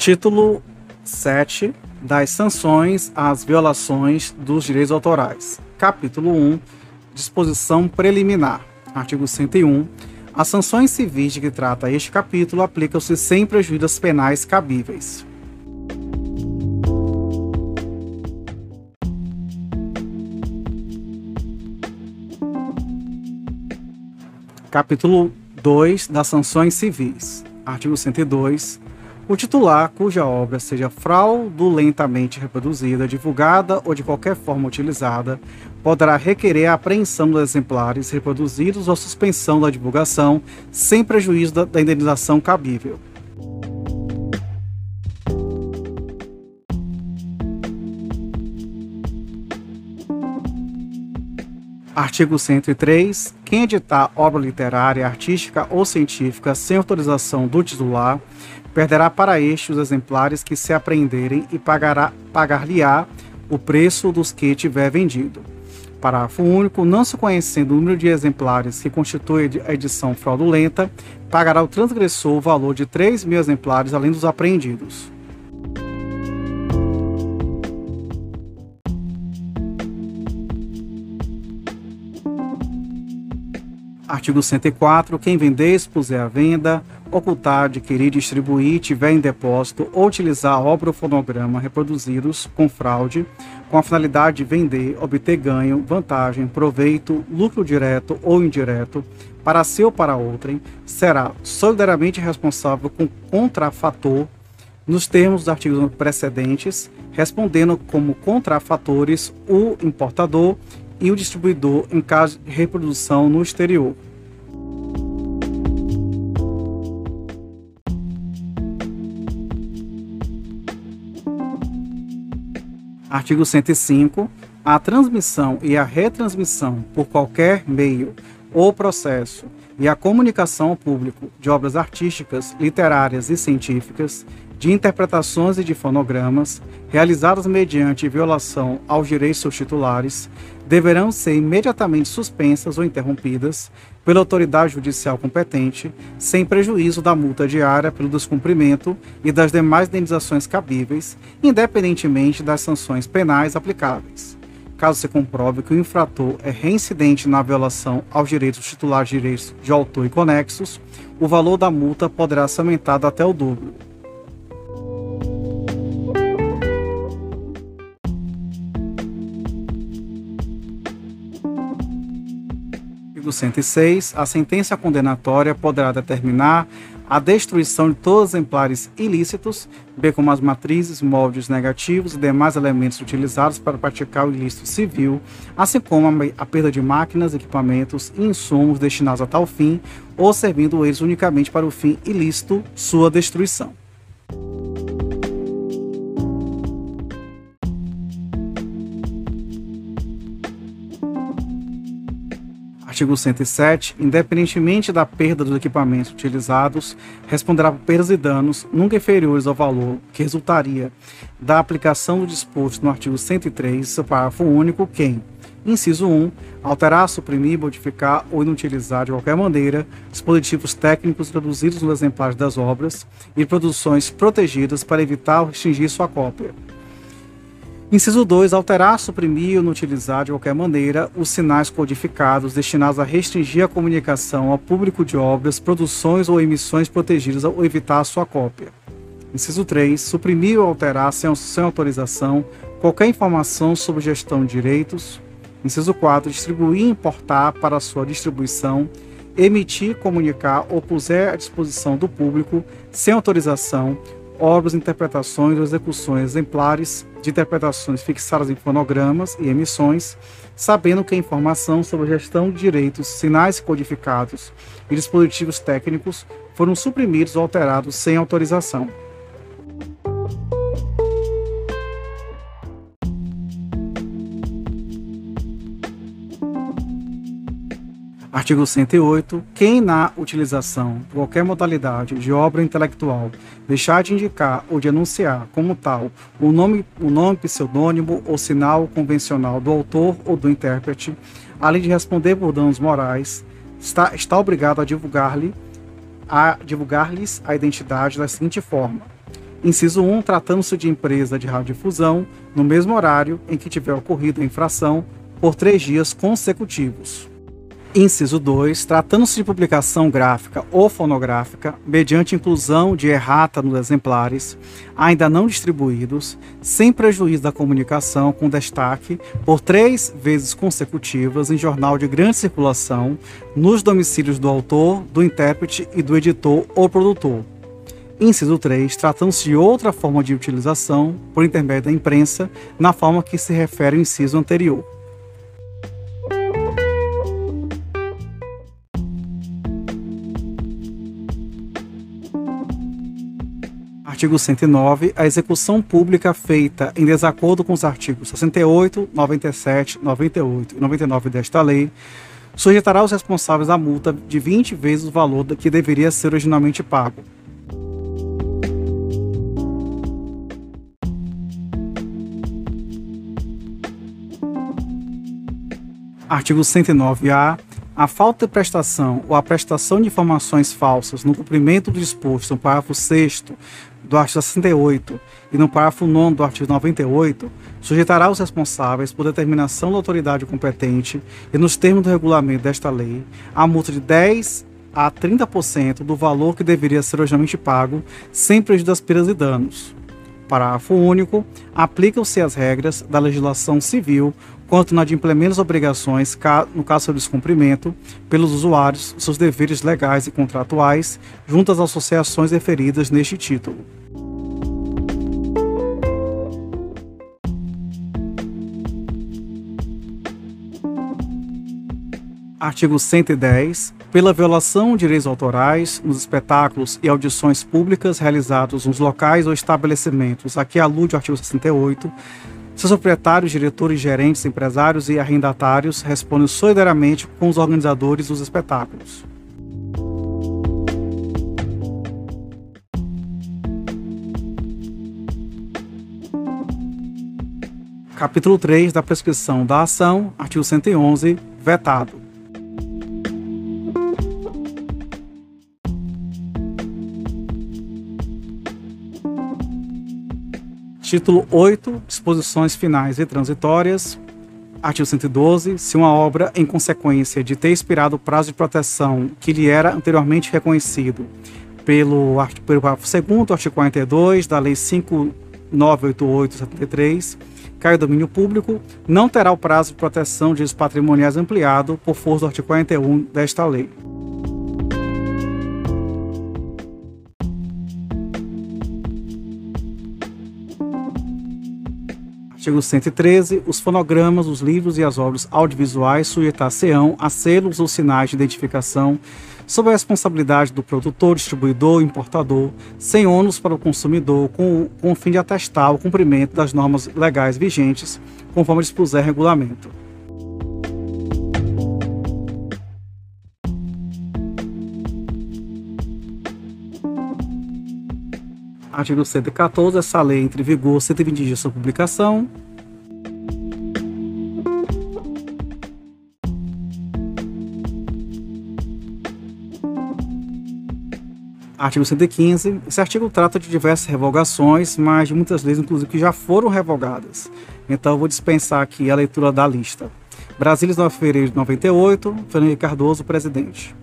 Título 7 das sanções às violações dos direitos autorais. Capítulo 1 Disposição preliminar. Artigo 101. As sanções civis de que trata este capítulo aplicam-se sem prejuízos penais cabíveis. Capítulo 2 das sanções civis. Artigo 102 o titular, cuja obra seja fraudulentamente reproduzida, divulgada ou de qualquer forma utilizada, poderá requerer a apreensão dos exemplares reproduzidos ou suspensão da divulgação, sem prejuízo da, da indenização cabível. Artigo 103. Quem editar obra literária, artística ou científica sem autorização do titular perderá para este os exemplares que se apreenderem e pagará pagar-lhe-á o preço dos que tiver vendido. Parágrafo único. Não se conhecendo o número de exemplares que constitui a edição fraudulenta, pagará o transgressor o valor de 3 mil exemplares, além dos apreendidos. Artigo 104. Quem vender, expuser à venda, ocultar, adquirir, distribuir, tiver em depósito ou utilizar obra ou fonograma reproduzidos com fraude, com a finalidade de vender, obter ganho, vantagem, proveito, lucro direto ou indireto, para si ou para outrem, será solidariamente responsável com contrafator nos termos dos artigos precedentes, respondendo como contrafatores o importador e o distribuidor em caso de reprodução no exterior. Artigo 105. A transmissão e a retransmissão por qualquer meio ou processo e a comunicação ao público de obras artísticas, literárias e científicas, de interpretações e de fonogramas, realizadas mediante violação aos direitos dos titulares, deverão ser imediatamente suspensas ou interrompidas pela autoridade judicial competente, sem prejuízo da multa diária pelo descumprimento e das demais indenizações cabíveis, independentemente das sanções penais aplicáveis. Caso se comprove que o infrator é reincidente na violação aos direitos titulares de direitos de autor e conexos, o valor da multa poderá ser aumentado até o dobro. Artigo 106, a sentença condenatória poderá determinar a destruição de todos os exemplares ilícitos, bem como as matrizes, moldes negativos e demais elementos utilizados para praticar o ilícito civil, assim como a perda de máquinas, equipamentos e insumos destinados a tal fim, ou servindo eles unicamente para o fim ilícito, sua destruição. Artigo 107. Independentemente da perda dos equipamentos utilizados, responderá por perdas e danos nunca inferiores ao valor que resultaria da aplicação do disposto no artigo 103, seu parágrafo único, quem, inciso 1, alterar, suprimir, modificar ou inutilizar de qualquer maneira dispositivos técnicos introduzidos nos exemplares das obras e produções protegidas para evitar ou restringir sua cópia Inciso 2. Alterar, suprimir ou não utilizar de qualquer maneira os sinais codificados destinados a restringir a comunicação ao público de obras, produções ou emissões protegidas ou evitar a sua cópia. Inciso 3. Suprimir ou alterar sem, sem autorização qualquer informação sobre gestão de direitos. Inciso 4. Distribuir e importar para sua distribuição, emitir, comunicar ou puser à disposição do público, sem autorização, obras, interpretações ou execuções exemplares de interpretações fixadas em fonogramas e emissões, sabendo que a informação sobre gestão de direitos, sinais codificados e dispositivos técnicos foram suprimidos ou alterados sem autorização. Artigo 108. Quem na utilização de qualquer modalidade de obra intelectual deixar de indicar ou de anunciar como tal o nome, o nome pseudônimo ou sinal convencional do autor ou do intérprete, além de responder por danos morais, está, está obrigado a divulgar-lhe a divulgar-lhes a identidade da seguinte forma: Inciso 1. Tratando-se de empresa de radiodifusão, no mesmo horário em que tiver ocorrido a infração, por três dias consecutivos. Inciso 2. Tratando-se de publicação gráfica ou fonográfica, mediante inclusão de errata nos exemplares, ainda não distribuídos, sem prejuízo da comunicação, com destaque, por três vezes consecutivas em jornal de grande circulação, nos domicílios do autor, do intérprete e do editor ou produtor. Inciso 3. Tratando-se de outra forma de utilização, por intermédio da imprensa, na forma que se refere ao inciso anterior. Artigo 109. A execução pública feita em desacordo com os artigos 68, 97, 98 e 99 desta lei sujeitará os responsáveis à multa de 20 vezes o valor que deveria ser originalmente pago. Artigo 109-A a falta de prestação ou a prestação de informações falsas no cumprimento do disposto no parágrafo 6 do artigo 68 e no parágrafo 9 do artigo 98 sujeitará os responsáveis, por determinação da autoridade competente e nos termos do regulamento desta lei, a multa de 10 a 30% do valor que deveria ser originalmente pago, sem prejuízo das perdas e danos. Parágrafo único. Aplicam-se as regras da legislação civil quanto na de implementar as obrigações, no caso do descumprimento, pelos usuários, seus deveres legais e contratuais, junto às associações referidas neste título. Artigo 110. Pela violação de direitos autorais nos espetáculos e audições públicas realizados nos locais ou estabelecimentos a que alude o artigo 68, seus proprietários, diretores, gerentes, empresários e arrendatários respondem solidariamente com os organizadores dos espetáculos. Capítulo 3 da prescrição da ação, artigo 111, vetado. Título 8, disposições finais e transitórias. Artigo 112. Se uma obra, em consequência de ter expirado o prazo de proteção que lhe era anteriormente reconhecido pelo, pelo parágrafo 2 do artigo 42 da Lei 5988-73, cai o domínio público, não terá o prazo de proteção de direitos patrimoniais ampliado por força do artigo 41 desta lei. Artigo 113. Os fonogramas, os livros e as obras audiovisuais sujeitar-se-ão a selos ou sinais de identificação sob a responsabilidade do produtor, distribuidor, importador, sem ônus para o consumidor, com, com o fim de atestar o cumprimento das normas legais vigentes, conforme dispuser regulamento. Artigo 114. Essa lei entra em vigor 120 dias de sua publicação. Artigo 115. Esse artigo trata de diversas revogações, mas de muitas leis, inclusive, que já foram revogadas. Então, eu vou dispensar aqui a leitura da lista. Brasília, 9 de fevereiro de 98, Fernando Cardoso, presidente.